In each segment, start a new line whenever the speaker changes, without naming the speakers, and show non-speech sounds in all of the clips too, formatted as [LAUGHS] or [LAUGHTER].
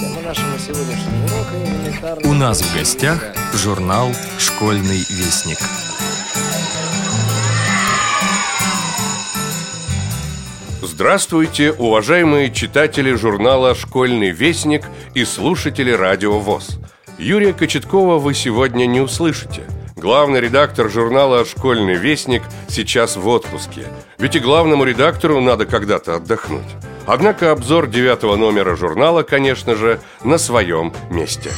Тема нашего сегодняшнего урока элементарно...
У нас в гостях журнал «Школьный вестник».
Здравствуйте, уважаемые читатели журнала «Школьный вестник» и слушатели радио ВОЗ. Юрия Кочеткова вы сегодня не услышите. Главный редактор журнала «Школьный вестник» сейчас в отпуске. Ведь и главному редактору надо когда-то отдохнуть. Однако обзор девятого номера журнала, конечно же, на своем месте.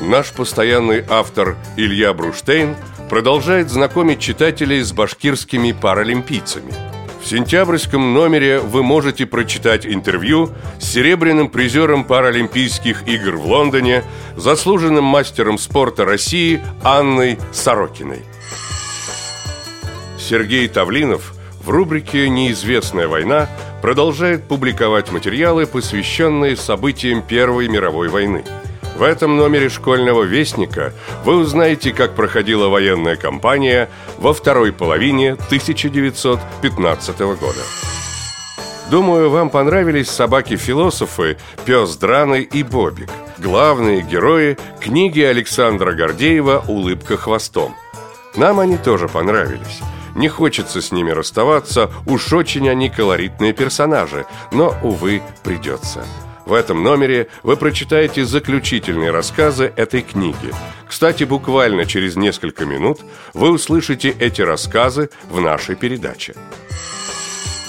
Наш постоянный автор Илья Бруштейн продолжает знакомить читателей с башкирскими паралимпийцами – в сентябрьском номере вы можете прочитать интервью с серебряным призером Паралимпийских игр в Лондоне, заслуженным мастером спорта России Анной Сорокиной. Сергей Тавлинов в рубрике «Неизвестная война» продолжает публиковать материалы, посвященные событиям Первой мировой войны – в этом номере школьного вестника вы узнаете, как проходила военная кампания во второй половине 1915 года. Думаю, вам понравились собаки-философы, пес Драны и Бобик. Главные герои книги Александра Гордеева «Улыбка хвостом». Нам они тоже понравились. Не хочется с ними расставаться, уж очень они колоритные персонажи, но, увы, придется. В этом номере вы прочитаете заключительные рассказы этой книги. Кстати, буквально через несколько минут вы услышите эти рассказы в нашей передаче.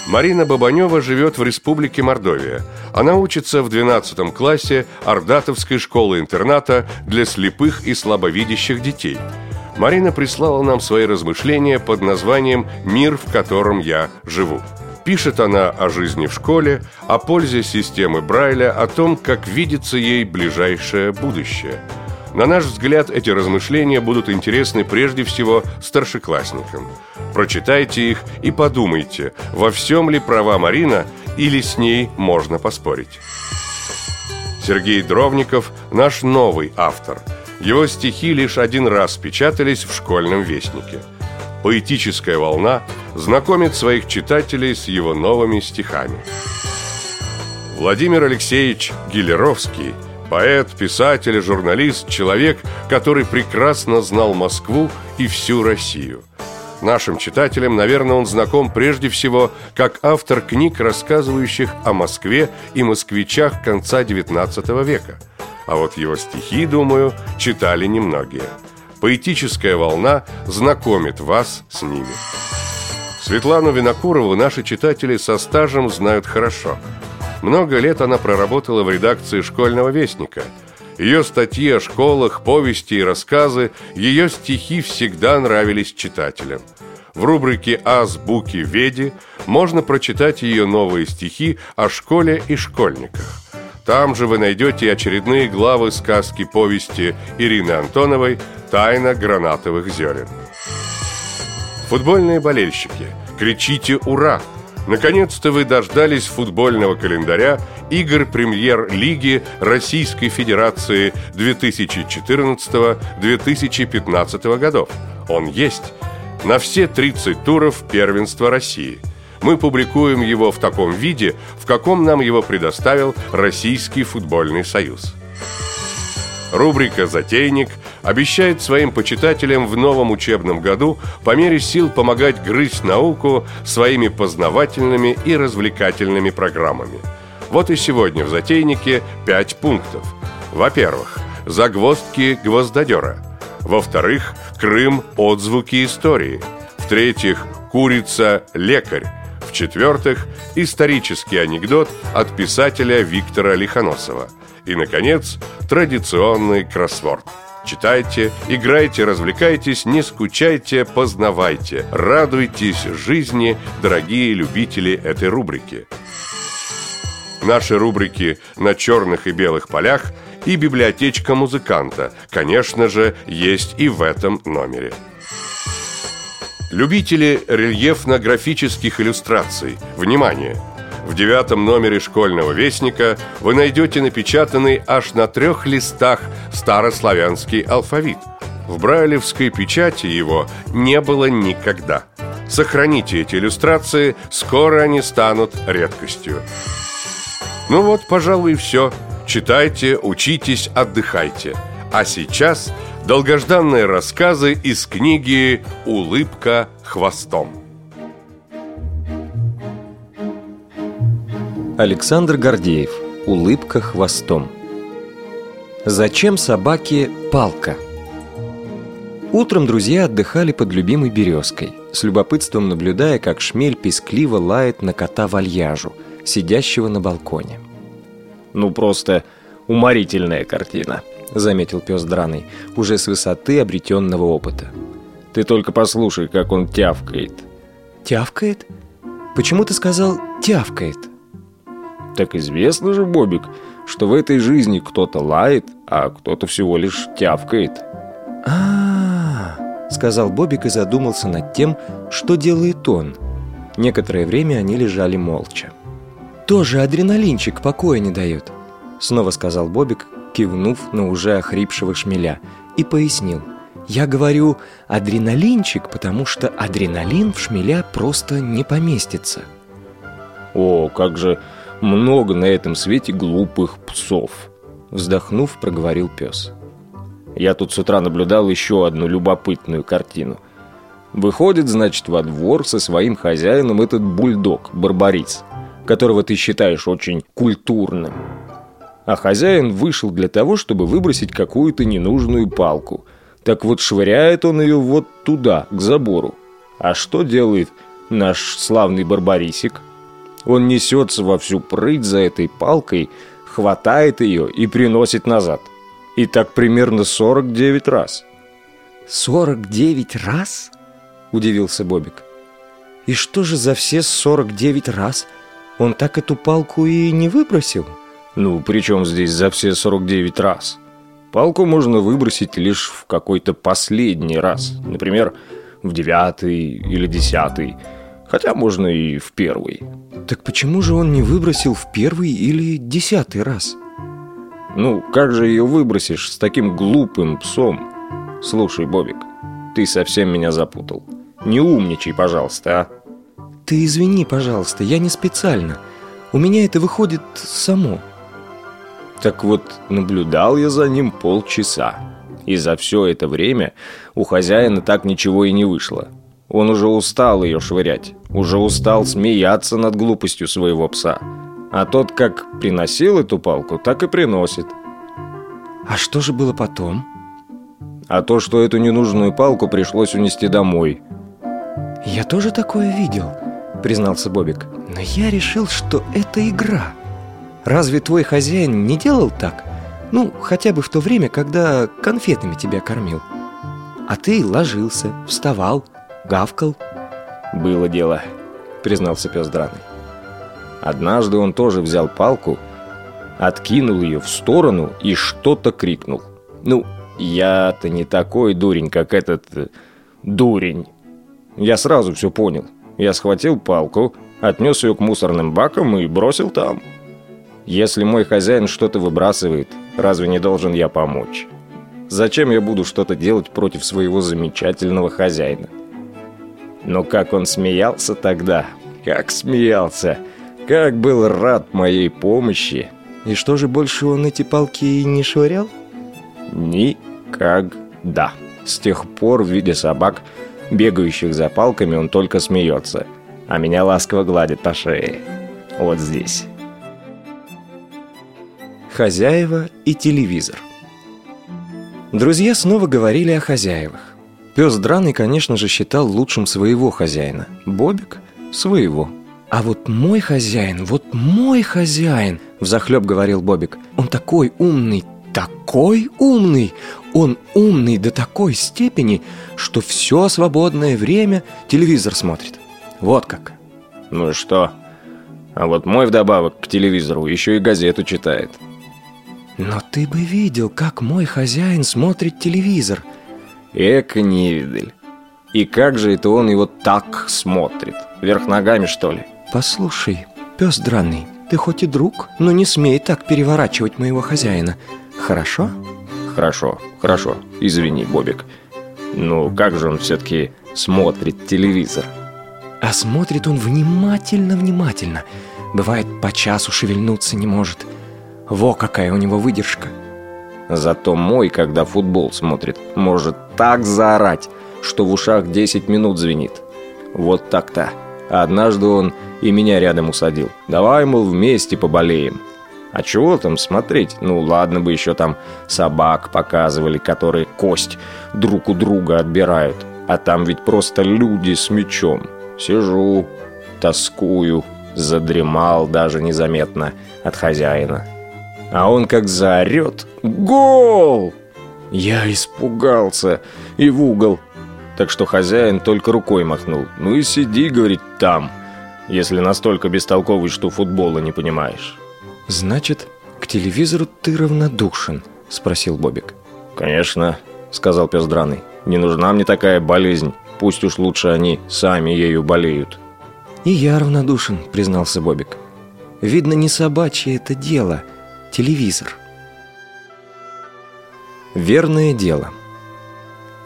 Марина Бабанева живет в Республике Мордовия. Она учится в 12 классе Ордатовской школы-интерната для слепых и слабовидящих детей. Марина прислала нам свои размышления под названием «Мир, в котором я живу». Пишет она о жизни в школе, о пользе системы Брайля, о том, как видится ей ближайшее будущее. На наш взгляд, эти размышления будут интересны прежде всего старшеклассникам. Прочитайте их и подумайте, во всем ли права Марина или с ней можно поспорить. Сергей Дровников – наш новый автор. Его стихи лишь один раз печатались в школьном вестнике – поэтическая волна знакомит своих читателей с его новыми стихами. Владимир Алексеевич Гилеровский – поэт, писатель, журналист, человек, который прекрасно знал Москву и всю Россию. Нашим читателям, наверное, он знаком прежде всего как автор книг, рассказывающих о Москве и москвичах конца XIX века. А вот его стихи, думаю, читали немногие – Поэтическая волна знакомит вас с ними. Светлану Винокурову наши читатели со стажем знают хорошо. Много лет она проработала в редакции «Школьного вестника». Ее статьи о школах, повести и рассказы, ее стихи всегда нравились читателям. В рубрике «Азбуки Веди» можно прочитать ее новые стихи о школе и школьниках. Там же вы найдете очередные главы сказки-повести Ирины Антоновой «Тайна гранатовых зерен». Футбольные болельщики, кричите «Ура!» Наконец-то вы дождались футбольного календаря игр премьер-лиги Российской Федерации 2014-2015 годов. Он есть на все 30 туров первенства России – мы публикуем его в таком виде, в каком нам его предоставил Российский футбольный союз. Рубрика «Затейник» обещает своим почитателям в новом учебном году по мере сил помогать грызть науку своими познавательными и развлекательными программами. Вот и сегодня в «Затейнике» пять пунктов. Во-первых, загвоздки гвоздодера. Во-вторых, Крым – отзвуки истории. В-третьих, курица-лекарь. В-четвертых, исторический анекдот от писателя Виктора Лихоносова. И, наконец, традиционный кроссворд. Читайте, играйте, развлекайтесь, не скучайте, познавайте. Радуйтесь жизни, дорогие любители этой рубрики. Наши рубрики «На черных и белых полях» и «Библиотечка музыканта», конечно же, есть и в этом номере. Любители рельефно-графических иллюстраций, внимание! В девятом номере школьного вестника вы найдете напечатанный аж на трех листах старославянский алфавит. В брайлевской печати его не было никогда. Сохраните эти иллюстрации, скоро они станут редкостью. Ну вот, пожалуй, все. Читайте, учитесь, отдыхайте. А сейчас долгожданные рассказы из книги «Улыбка хвостом».
Александр Гордеев. Улыбка хвостом. Зачем собаке палка? Утром друзья отдыхали под любимой березкой, с любопытством наблюдая, как шмель пескливо лает на кота вальяжу, сидящего на балконе.
«Ну, просто уморительная картина», — заметил пес Драный, уже с высоты обретенного опыта. «Ты только послушай, как он тявкает».
«Тявкает? Почему ты сказал «тявкает»?»
Так известно же, Бобик, что в этой жизни кто-то лает, а кто-то всего лишь тявкает.
а, -а, -а сказал Бобик и задумался над тем, что делает он. Некоторое время они лежали молча. «Тоже адреналинчик покоя не дает», снова сказал Бобик, кивнув на уже охрипшего шмеля, и пояснил. «Я говорю адреналинчик, потому что адреналин в шмеля просто не поместится».
«О, как же много на этом свете глупых псов!» Вздохнув, проговорил пес. Я тут с утра наблюдал еще одну любопытную картину. Выходит, значит, во двор со своим хозяином этот бульдог, барбарис, которого ты считаешь очень культурным. А хозяин вышел для того, чтобы выбросить какую-то ненужную палку. Так вот швыряет он ее вот туда, к забору. А что делает наш славный барбарисик? Он несется во всю прыть за этой палкой, хватает ее и приносит назад. И так примерно 49 раз.
«49 раз?» – удивился Бобик. «И что же за все 49 раз? Он так эту палку и не выбросил?»
«Ну, при чем здесь за все 49 раз?» Палку можно выбросить лишь в какой-то последний раз. Например, в девятый или десятый. Хотя можно и в первый.
Так почему же он не выбросил в первый или десятый раз?
Ну, как же ее выбросишь с таким глупым псом? Слушай, Бобик, ты совсем меня запутал. Не умничай, пожалуйста, а?
Ты извини, пожалуйста, я не специально. У меня это выходит само.
Так вот, наблюдал я за ним полчаса. И за все это время у хозяина так ничего и не вышло. Он уже устал ее швырять, уже устал смеяться над глупостью своего пса. А тот как приносил эту палку, так и приносит.
А что же было потом?
А то, что эту ненужную палку пришлось унести домой.
Я тоже такое видел, признался Бобик. Но я решил, что это игра. Разве твой хозяин не делал так? Ну, хотя бы в то время, когда конфетами тебя кормил. А ты ложился, вставал, гавкал.
Было дело, признался пес драный. Однажды он тоже взял палку, откинул ее в сторону и что-то крикнул. Ну, я-то не такой дурень, как этот э, дурень. Я сразу все понял. Я схватил палку, отнес ее к мусорным бакам и бросил там. Если мой хозяин что-то выбрасывает, разве не должен я помочь? Зачем я буду что-то делать против своего замечательного хозяина? Но как он смеялся тогда, как смеялся, как был рад моей помощи.
И что же больше он эти палки и не швырял?
Никогда. С тех пор, видя собак, бегающих за палками, он только смеется, а меня ласково гладит по шее. Вот здесь.
Хозяева и телевизор. Друзья снова говорили о хозяевах. Пес Драный, конечно же, считал лучшим своего хозяина. Бобик – своего. «А вот мой хозяин, вот мой хозяин!» – взахлеб говорил Бобик. «Он такой умный, такой умный! Он умный до такой степени, что все свободное время телевизор смотрит. Вот как!»
«Ну и что? А вот мой вдобавок к телевизору еще и газету читает».
«Но ты бы видел, как мой хозяин смотрит телевизор!»
Эка невидаль. И как же это он его так смотрит? Вверх ногами, что ли?
Послушай, пес драный, ты хоть и друг, но не смей так переворачивать моего хозяина. Хорошо?
Хорошо, хорошо. Извини, Бобик. Ну, как же он все-таки смотрит телевизор?
А смотрит он внимательно-внимательно. Бывает, по часу шевельнуться не может.
Во какая у него выдержка.
Зато мой, когда футбол смотрит, может так заорать, что в ушах 10 минут звенит. Вот так-то. Однажды он и меня рядом усадил. Давай, мол, вместе поболеем. А чего там смотреть? Ну, ладно бы еще там собак показывали, которые кость друг у друга отбирают. А там ведь просто люди с мечом. Сижу, тоскую, задремал даже незаметно от хозяина. А он как заорет «Гол!» Я испугался и в угол. Так что хозяин только рукой махнул. «Ну и сиди, — говорит, — там, если настолько бестолковый, что футбола не понимаешь».
«Значит, к телевизору ты равнодушен?» — спросил Бобик.
«Конечно», — сказал пес драный. «Не нужна мне такая болезнь. Пусть уж лучше они сами ею болеют».
«И я равнодушен», — признался Бобик. «Видно, не собачье это дело — Телевизор. Верное дело.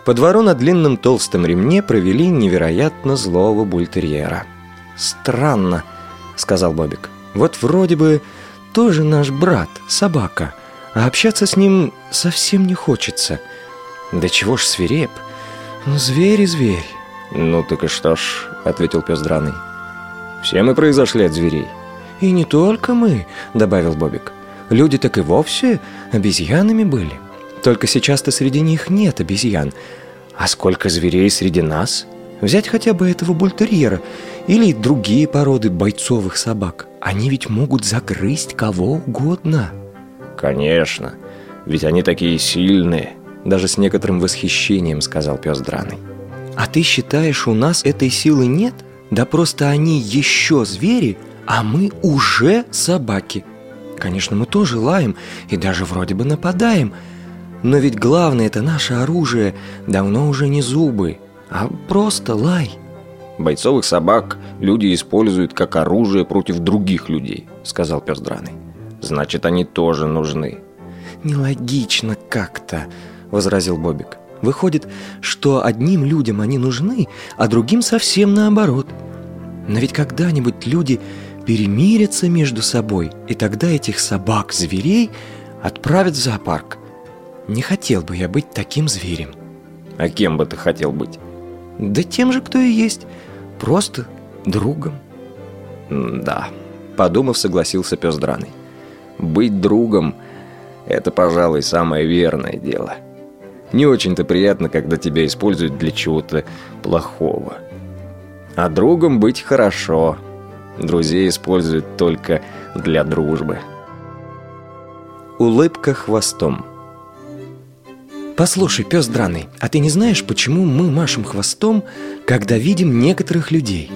По двору на длинном толстом ремне провели невероятно злого бультерьера. «Странно», — сказал Бобик. «Вот вроде бы тоже наш брат, собака, а общаться с ним совсем не хочется. Да чего ж свиреп? Ну, зверь и зверь».
«Ну так и что ж», — ответил пес драный. «Все мы произошли от зверей».
«И не только мы», — добавил Бобик. Люди так и вовсе обезьянами были. Только сейчас-то среди них нет обезьян. А сколько зверей среди нас? Взять хотя бы этого бультерьера или другие породы бойцовых собак. Они ведь могут загрызть кого угодно.
Конечно, ведь они такие сильные. Даже с некоторым восхищением сказал пес Драный.
А ты считаешь, у нас этой силы нет? Да просто они еще звери, а мы уже собаки. Конечно, мы тоже лаем и даже вроде бы нападаем. Но ведь главное это наше оружие давно уже не зубы, а просто лай.
Бойцовых собак люди используют как оружие против других людей, сказал пес Драный. Значит, они тоже нужны.
Нелогично как-то, возразил Бобик. Выходит, что одним людям они нужны, а другим совсем наоборот. Но ведь когда-нибудь люди перемирятся между собой, и тогда этих собак-зверей отправят в зоопарк. Не хотел бы я быть таким зверем.
А кем бы ты хотел быть?
Да тем же, кто и есть. Просто другом.
Да, подумав, согласился пес драный. Быть другом – это, пожалуй, самое верное дело. Не очень-то приятно, когда тебя используют для чего-то плохого. А другом быть хорошо – Друзей используют только для дружбы.
Улыбка хвостом. Послушай, пес драный, а ты не знаешь, почему мы машем хвостом, когда видим некоторых людей?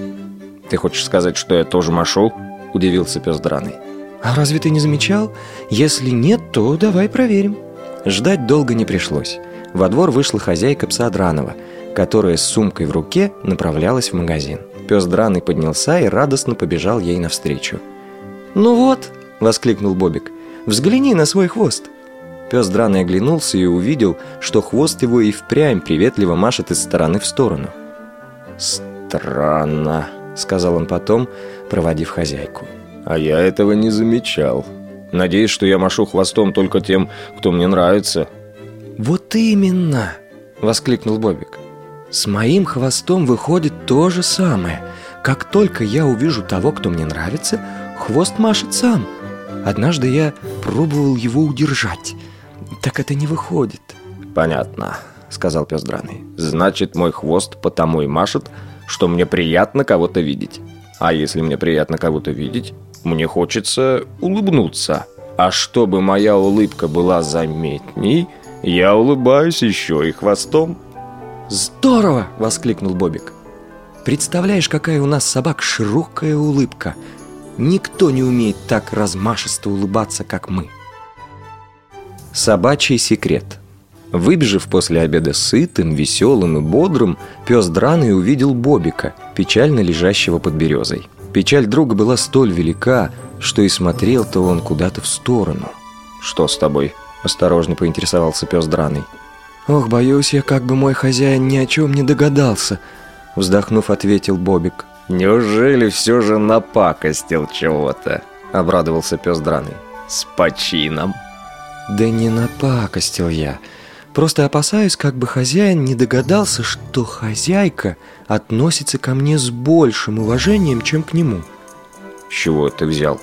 Ты хочешь сказать, что я тоже машу? Удивился пес драный.
А разве ты не замечал? Если нет, то давай проверим. Ждать долго не пришлось. Во двор вышла хозяйка пса Дранова, которая с сумкой в руке направлялась в магазин. Пес драный поднялся и радостно побежал ей навстречу. «Ну вот!» – воскликнул Бобик. «Взгляни на свой хвост!» Пес драный оглянулся и увидел, что хвост его и впрямь приветливо машет из стороны в сторону.
«Странно», – сказал он потом, проводив хозяйку. «А я этого не замечал. Надеюсь, что я машу хвостом только тем, кто мне нравится».
«Вот именно!» – воскликнул Бобик. С моим хвостом выходит то же самое. Как только я увижу того, кто мне нравится, хвост машет сам. Однажды я пробовал его удержать. Так это не выходит.
Понятно, сказал пес драный. Значит, мой хвост потому и машет, что мне приятно кого-то видеть. А если мне приятно кого-то видеть, мне хочется улыбнуться. А чтобы моя улыбка была заметней, я улыбаюсь еще и хвостом.
«Здорово!» – воскликнул Бобик. «Представляешь, какая у нас собак широкая улыбка! Никто не умеет так размашисто улыбаться, как мы!» Собачий секрет Выбежав после обеда сытым, веселым и бодрым, пес драный увидел Бобика, печально лежащего под березой. Печаль друга была столь велика, что и смотрел-то он куда-то в сторону.
«Что с тобой?» – осторожно поинтересовался пес драный.
«Ох, боюсь я, как бы мой хозяин ни о чем не догадался», — вздохнув, ответил Бобик.
«Неужели все же напакостил чего-то?» — обрадовался пес драный.
С почином.
Да не напакостил я. Просто опасаюсь, как бы хозяин не догадался, что хозяйка относится ко мне с большим уважением, чем к нему.
С чего ты взял?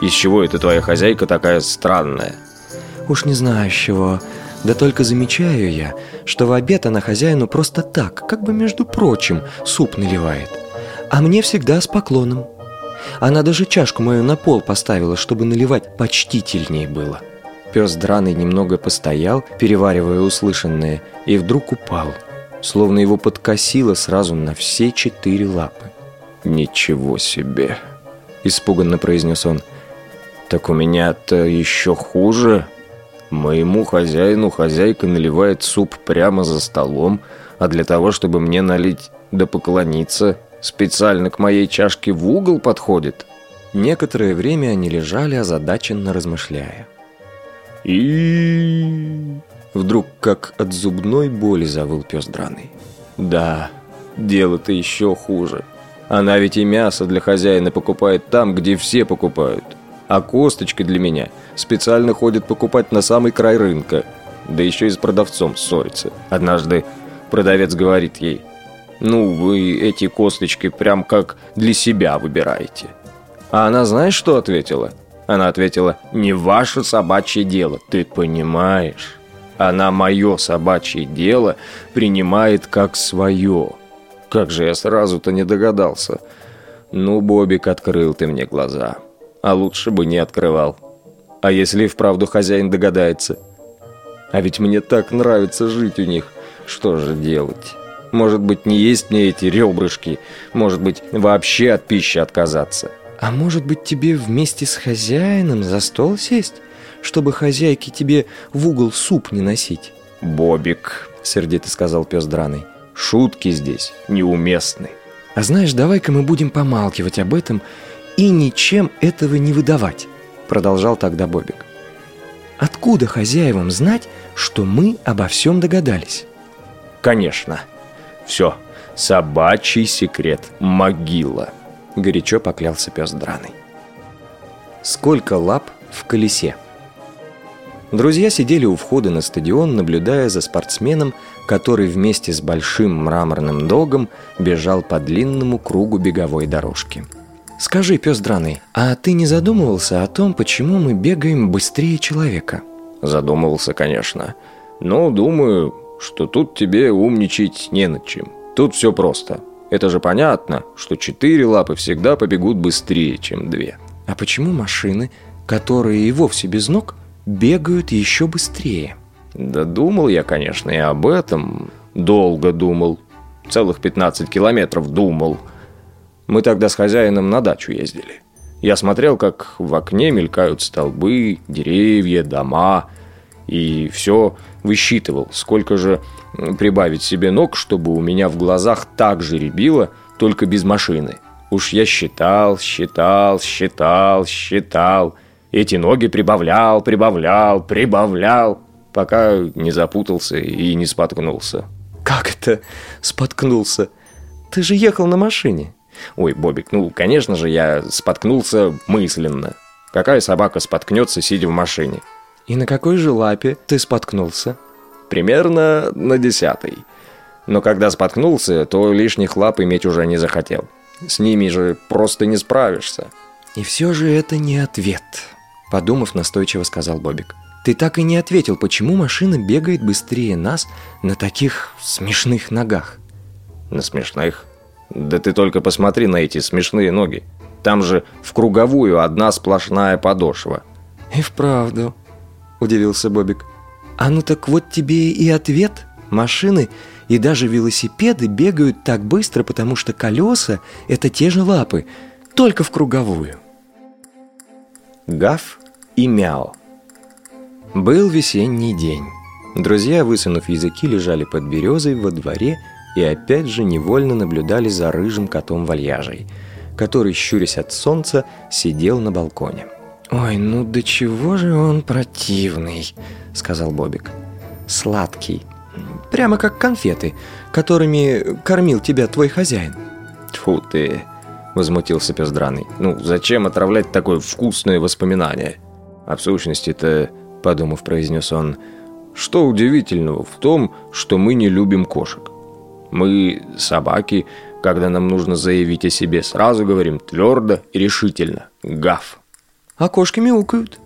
Из чего эта твоя хозяйка такая странная?
Уж не знаю с чего. Да только замечаю я, что в обед она хозяину просто так, как бы между прочим, суп наливает. А мне всегда с поклоном. Она даже чашку мою на пол поставила, чтобы наливать почтительнее было. Пес драный немного постоял, переваривая услышанное, и вдруг упал, словно его подкосило сразу на все четыре лапы.
«Ничего себе!» – испуганно произнес он. «Так у меня-то еще хуже!» Моему хозяину хозяйка наливает суп прямо за столом, а для того, чтобы мне налить да поклониться, специально к моей чашке в угол подходит.
Некоторое время они лежали, озадаченно размышляя.
И
вдруг как от зубной боли завыл пес драный.
Да, дело-то еще хуже. Она ведь и мясо для хозяина покупает там, где все покупают. А косточки для меня специально ходит покупать на самый край рынка. Да еще и с продавцом ссорится. Однажды продавец говорит ей, «Ну, вы эти косточки прям как для себя выбираете». А она знаешь, что ответила? Она ответила, «Не ваше собачье дело, ты понимаешь?» Она мое собачье дело принимает как свое. Как же я сразу-то не догадался. Ну, Бобик, открыл ты мне глаза а лучше бы не открывал. А если и вправду хозяин догадается? А ведь мне так нравится жить у них. Что же делать? Может быть, не есть мне эти ребрышки? Может быть, вообще от пищи отказаться?
А может быть, тебе вместе с хозяином за стол сесть? Чтобы хозяйке тебе в угол суп не носить?
«Бобик», — сердито сказал пес драный, — «шутки здесь неуместны».
«А знаешь, давай-ка мы будем помалкивать об этом и ничем этого не выдавать», — продолжал тогда Бобик. «Откуда хозяевам знать, что мы обо всем догадались?»
«Конечно. Все. Собачий секрет. Могила», — горячо поклялся пес драный.
«Сколько лап в колесе?» Друзья сидели у входа на стадион, наблюдая за спортсменом, который вместе с большим мраморным догом бежал по длинному кругу беговой дорожки. Скажи, пес драный, а ты не задумывался о том, почему мы бегаем быстрее человека?
Задумывался, конечно. Но думаю, что тут тебе умничать не над чем. Тут все просто. Это же понятно, что четыре лапы всегда побегут быстрее, чем две.
А почему машины, которые и вовсе без ног, бегают еще быстрее?
Да думал я, конечно, и об этом. Долго думал. Целых 15 километров думал. Мы тогда с хозяином на дачу ездили. Я смотрел, как в окне мелькают столбы, деревья, дома, и все высчитывал, сколько же прибавить себе ног, чтобы у меня в глазах так же рябило, только без машины. Уж я считал, считал, считал, считал. Эти ноги прибавлял, прибавлял, прибавлял, пока не запутался и не споткнулся.
«Как это споткнулся? Ты же ехал на машине!»
Ой, Бобик, ну, конечно же, я споткнулся мысленно. Какая собака споткнется, сидя в машине?
И на какой же лапе ты споткнулся?
Примерно на десятой. Но когда споткнулся, то лишних лап иметь уже не захотел. С ними же просто не справишься.
И все же это не ответ, подумав, настойчиво сказал Бобик. Ты так и не ответил, почему машина бегает быстрее нас на таких смешных ногах.
На смешных? Да ты только посмотри на эти смешные ноги. Там же в круговую одна сплошная подошва.
И вправду, удивился Бобик. А ну так вот тебе и ответ. Машины и даже велосипеды бегают так быстро, потому что колеса – это те же лапы, только в круговую. Гав и Мяу. Был весенний день. Друзья, высунув языки, лежали под березой во дворе и опять же невольно наблюдали за рыжим котом вальяжей, который, щурясь от солнца, сидел на балконе. «Ой, ну до чего же он противный», — сказал Бобик. «Сладкий. Прямо как конфеты, которыми кормил тебя твой хозяин».
«Тьфу ты!» — возмутился пес драный. «Ну, зачем отравлять такое вкусное воспоминание? А в сущности-то, подумав, произнес он, что удивительного в том, что мы не любим кошек? Мы, собаки, когда нам нужно заявить о себе, сразу говорим твердо и решительно «гав».
А кошки мяукают.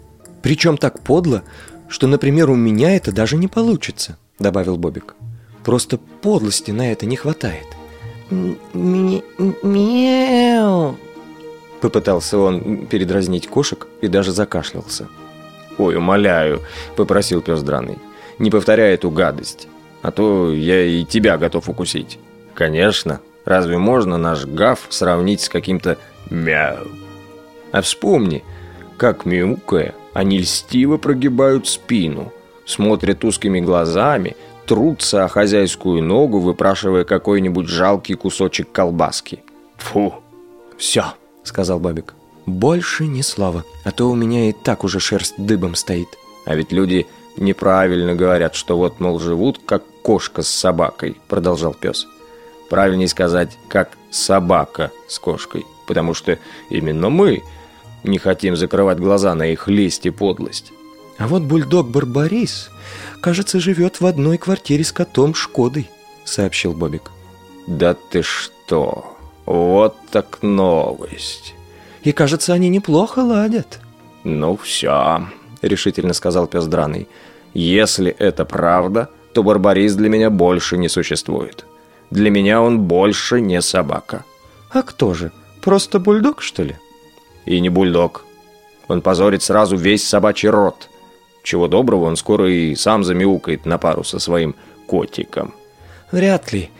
Причем так подло, что, например, у меня это даже не получится, добавил Бобик. Просто подлости на это не хватает.
Мяу.
Попытался он передразнить кошек и даже закашлялся.
«Ой, умоляю», — попросил пес драный, — «не повторяй эту гадость, а то я и тебя готов укусить». «Конечно, разве можно наш гав сравнить с каким-то мяу?» А вспомни, как мяукая, они льстиво прогибают спину, смотрят узкими глазами, трутся о хозяйскую ногу, выпрашивая какой-нибудь жалкий кусочек колбаски. Фу!
«Все», — сказал Бабик. «Больше ни слова, а то у меня и так уже шерсть дыбом стоит».
А ведь люди неправильно говорят, что вот, мол, живут как кошка с собакой, продолжал пес. Правильнее сказать, как собака с кошкой, потому что именно мы не хотим закрывать глаза на их лесть и подлость.
А вот бульдог Барбарис, кажется, живет в одной квартире с котом Шкодой, сообщил Бобик.
Да ты что? Вот так новость.
И кажется, они неплохо ладят.
Ну все, решительно сказал пес драный. Если это правда, то Барбарис для меня больше не существует. Для меня он больше не собака.
А кто же? Просто бульдог, что ли?
И не бульдог. Он позорит сразу весь собачий род. Чего доброго, он скоро и сам замяукает на пару со своим котиком.
Вряд ли.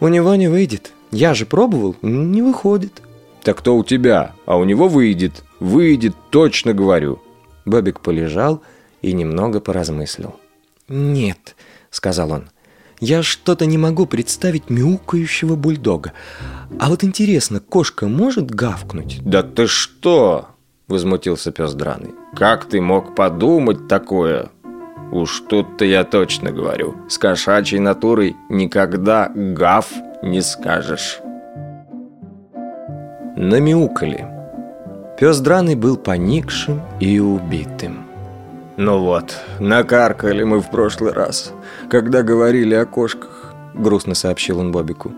У него не выйдет. Я же пробовал, не выходит.
Так кто у тебя? А у него выйдет. Выйдет, точно говорю.
Бобик полежал и немного поразмыслил. «Нет», — сказал он, — «я что-то не могу представить мяукающего бульдога. А вот интересно, кошка может гавкнуть?»
«Да ты что?» — возмутился пес драный. «Как ты мог подумать такое?» «Уж тут-то я точно говорю. С кошачьей натурой никогда гав не скажешь».
Намяукали. Пес драный был поникшим и убитым.
«Ну вот, накаркали мы в прошлый раз, когда говорили о кошках», — грустно сообщил он Бобику.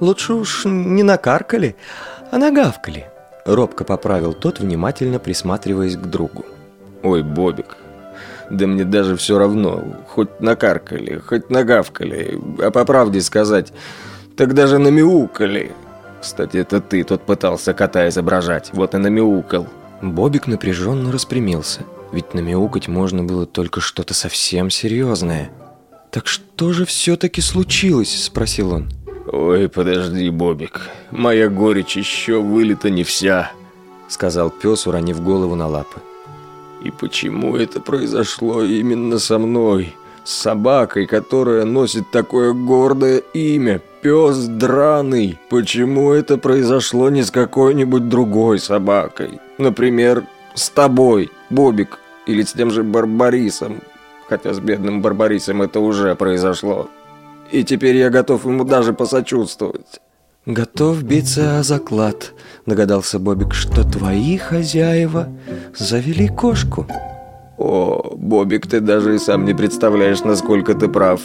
«Лучше уж не накаркали, а нагавкали», — робко поправил тот, внимательно присматриваясь к другу.
«Ой, Бобик, да мне даже все равно, хоть накаркали, хоть нагавкали, а по правде сказать, так даже намяукали. Кстати, это ты тут пытался кота изображать, вот и намяукал».
Бобик напряженно распрямился — ведь намяукать можно было только что-то совсем серьезное. «Так что же все-таки случилось?» – спросил он.
«Ой, подожди, Бобик, моя горечь еще вылета не вся», – сказал пес, уронив голову на лапы. «И почему это произошло именно со мной, с собакой, которая носит такое гордое имя, пес драный? Почему это произошло не с какой-нибудь другой собакой? Например, с тобой, Бобик, или с тем же Барбарисом. Хотя с бедным Барбарисом это уже произошло. И теперь я готов ему даже посочувствовать.
«Готов биться о заклад», — догадался Бобик, «что твои хозяева завели кошку».
«О, Бобик, ты даже и сам не представляешь, насколько ты прав.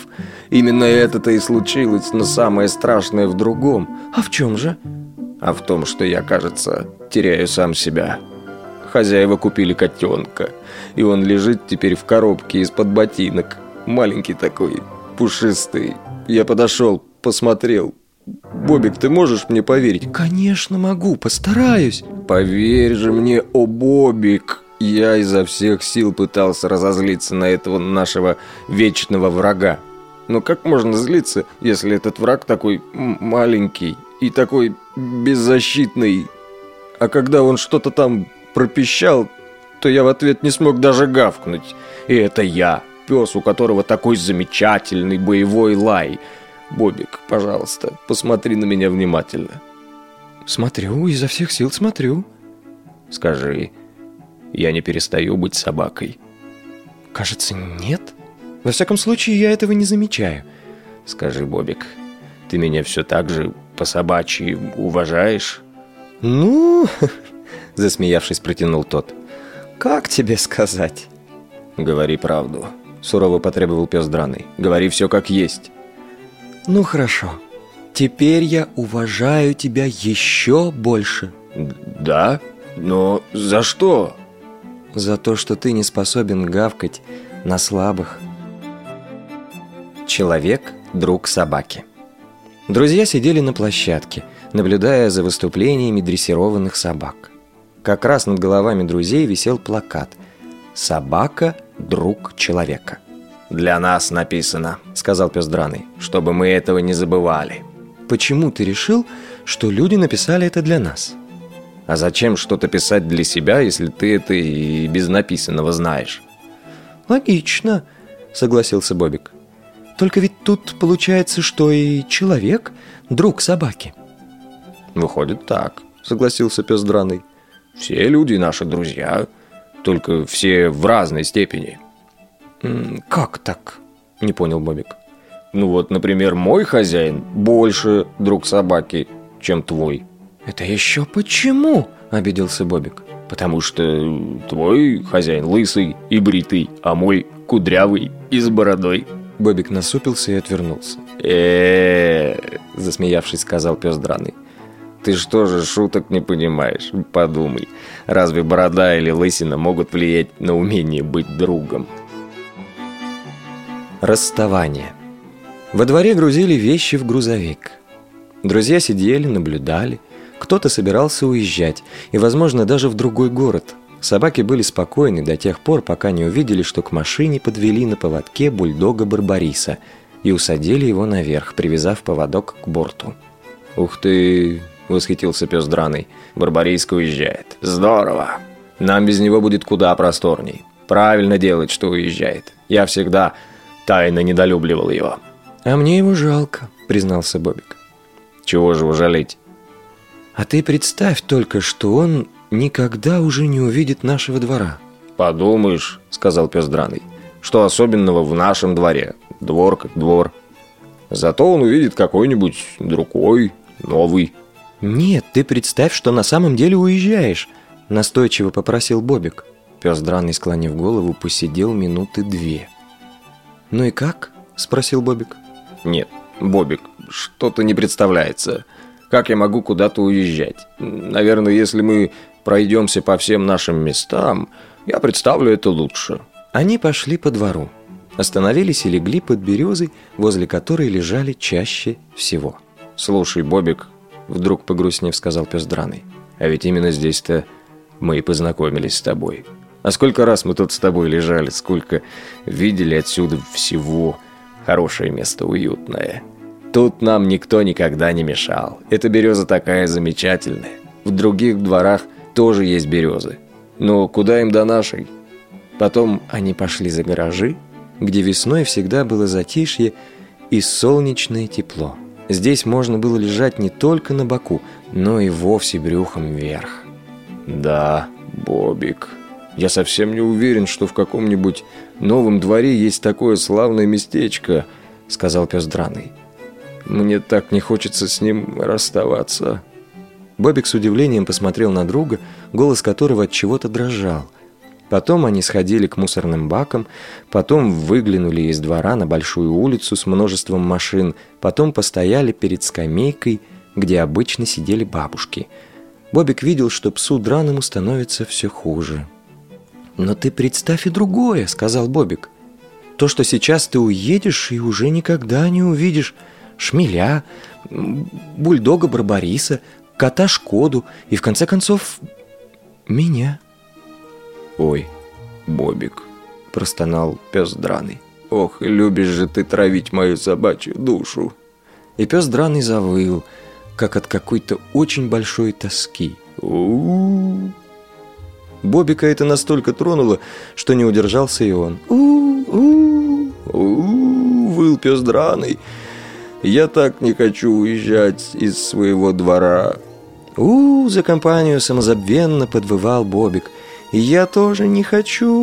Именно это-то и случилось, но самое страшное в другом.
А в чем же?»
«А в том, что я, кажется, теряю сам себя». Хозяева купили котенка, и он лежит теперь в коробке из-под ботинок. Маленький такой, пушистый. Я подошел, посмотрел. Бобик, ты можешь мне поверить?
Конечно могу, постараюсь.
Поверь же мне, о Бобик. Я изо всех сил пытался разозлиться на этого нашего вечного врага. Но как можно злиться, если этот враг такой маленький и такой беззащитный? А когда он что-то там пропищал, то я в ответ не смог даже гавкнуть. И это я, пес, у которого такой замечательный боевой лай. Бобик, пожалуйста, посмотри на меня внимательно.
Смотрю, изо всех сил смотрю.
Скажи, я не перестаю быть собакой?
Кажется, нет. Во всяком случае, я этого не замечаю.
Скажи, Бобик, ты меня все так же по собачьи уважаешь?
Ну, [LAUGHS] засмеявшись, протянул тот. Как тебе сказать?
Говори правду. Сурово потребовал пес драный. Говори все как есть.
Ну хорошо. Теперь я уважаю тебя еще больше.
Да? Но за что?
За то, что ты не способен гавкать на слабых. Человек – друг собаки. Друзья сидели на площадке, наблюдая за выступлениями дрессированных собак. Как раз над головами друзей висел плакат «Собака – друг человека».
«Для нас написано», – сказал пес драный, – «чтобы мы этого не забывали».
«Почему ты решил, что люди написали это для нас?»
«А зачем что-то писать для себя, если ты это и без написанного знаешь?»
«Логично», – согласился Бобик. «Только ведь тут получается, что и человек – друг собаки».
«Выходит так», – согласился пес драный. «Все люди наши друзья, только все в разной степени».
«Как так?» – не понял Бобик.
«Ну вот, например, мой хозяин больше друг собаки, чем твой».
«Это еще почему?» – обиделся Бобик.
«Потому что твой хозяин лысый и бритый, а мой кудрявый и с бородой».
Бобик насупился и отвернулся.
э засмеявшись, сказал пес драный. «Ты что же шуток не понимаешь? Подумай, разве борода или лысина могут влиять на умение быть другом?»
Расставание. Во дворе грузили вещи в грузовик. Друзья сидели, наблюдали. Кто-то собирался уезжать, и, возможно, даже в другой город. Собаки были спокойны до тех пор, пока не увидели, что к машине подвели на поводке бульдога Барбариса и усадили его наверх, привязав поводок к борту.
«Ух ты!» – восхитился пес драный. «Барбарийск уезжает. Здорово! Нам без него будет куда просторней. Правильно делать, что уезжает. Я всегда тайно недолюбливал его».
«А мне его жалко», – признался Бобик.
«Чего же его жалеть?»
«А ты представь только, что он никогда уже не увидит нашего двора».
«Подумаешь», – сказал пес драный, – «что особенного в нашем дворе? Двор как двор. Зато он увидит какой-нибудь другой, новый».
«Нет, ты представь, что на самом деле уезжаешь», – настойчиво попросил Бобик. Пес драный, склонив голову, посидел минуты две. «Ну и как?» – спросил Бобик.
«Нет, Бобик, что-то не представляется. Как я могу куда-то уезжать? Наверное, если мы пройдемся по всем нашим местам, я представлю это лучше».
Они пошли по двору. Остановились и легли под березой, возле которой лежали чаще всего.
«Слушай, Бобик», — вдруг погрустнев сказал пес драный, «а ведь именно здесь-то мы и познакомились с тобой. А сколько раз мы тут с тобой лежали, сколько видели отсюда всего. Хорошее место, уютное. Тут нам никто никогда не мешал. Эта береза такая замечательная. В других дворах тоже есть березы. Но куда им до нашей?»
Потом они пошли за гаражи, где весной всегда было затишье и солнечное тепло. Здесь можно было лежать не только на боку, но и вовсе брюхом вверх.
«Да, Бобик, я совсем не уверен, что в каком-нибудь новом дворе есть такое славное местечко», — сказал пес драный. «Мне так не хочется с ним расставаться».
Бобик с удивлением посмотрел на друга, голос которого от чего-то дрожал — Потом они сходили к мусорным бакам, потом выглянули из двора на большую улицу с множеством машин, потом постояли перед скамейкой, где обычно сидели бабушки. Бобик видел, что псу драному становится все хуже. «Но ты представь и другое», — сказал Бобик. «То, что сейчас ты уедешь и уже никогда не увидишь шмеля, бульдога Барбариса, кота Шкоду и, в конце концов, меня».
«Ой, Бобик», – простонал пес драный. «Ох, любишь же ты травить мою собачью душу!»
И пес драный завыл, как от какой-то очень большой тоски. у Бобика это настолько тронуло, что не удержался и он.
«У-у-у!» выл пес драный. «Я так не хочу уезжать из своего двора!»
«У-у!» за компанию самозабвенно подвывал Бобик – я тоже не хочу.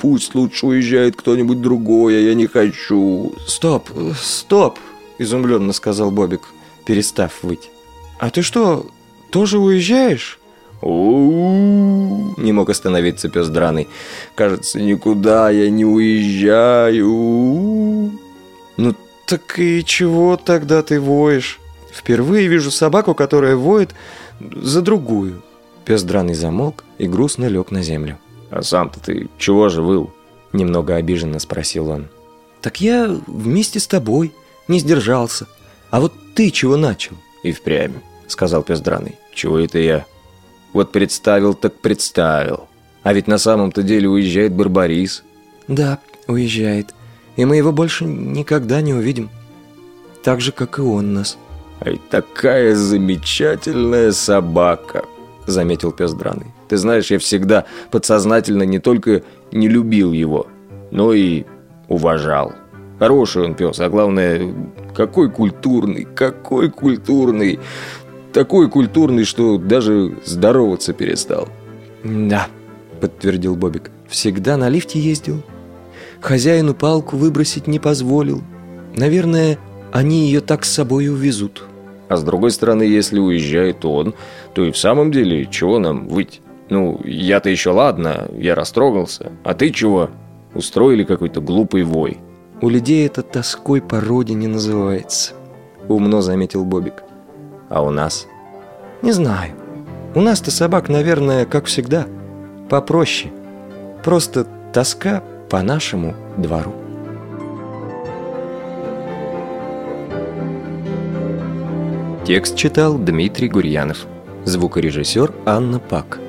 Пусть лучше уезжает кто-нибудь другой, а я не хочу.
Стоп, стоп, изумленно сказал Бобик, перестав выть. А ты что, тоже уезжаешь?
Не мог остановиться пес драный. «Кажется, никуда я не уезжаю!» «Ну так и чего тогда ты воешь? Впервые вижу собаку, которая воет за другую». Пес драный замолк и грустно лег на землю.
«А сам-то ты чего же выл?»
Немного обиженно спросил он. «Так я вместе с тобой, не сдержался. А вот ты чего начал?»
«И впрямь», — сказал пес драный. «Чего это я?» Вот представил так представил. А ведь на самом-то деле уезжает Барбарис.
Да, уезжает. И мы его больше никогда не увидим. Так же, как и он нас.
Ай, такая замечательная собака, заметил пес драный. Ты знаешь, я всегда подсознательно не только не любил его, но и уважал. Хороший он пес, а главное, какой культурный, какой культурный. Такой культурный, что даже здороваться перестал.
Да, подтвердил Бобик. Всегда на лифте ездил. Хозяину палку выбросить не позволил. Наверное, они ее так с собой увезут.
А с другой стороны, если уезжает он, то и в самом деле, чего нам выйти? Ну, я-то еще ладно, я растрогался. А ты чего? Устроили какой-то глупый вой.
У людей это тоской по родине называется. Умно заметил Бобик.
А у нас?
Не знаю. У нас-то собак, наверное, как всегда, попроще. Просто тоска по нашему двору. Текст читал Дмитрий Гурьянов. Звукорежиссер Анна Пак.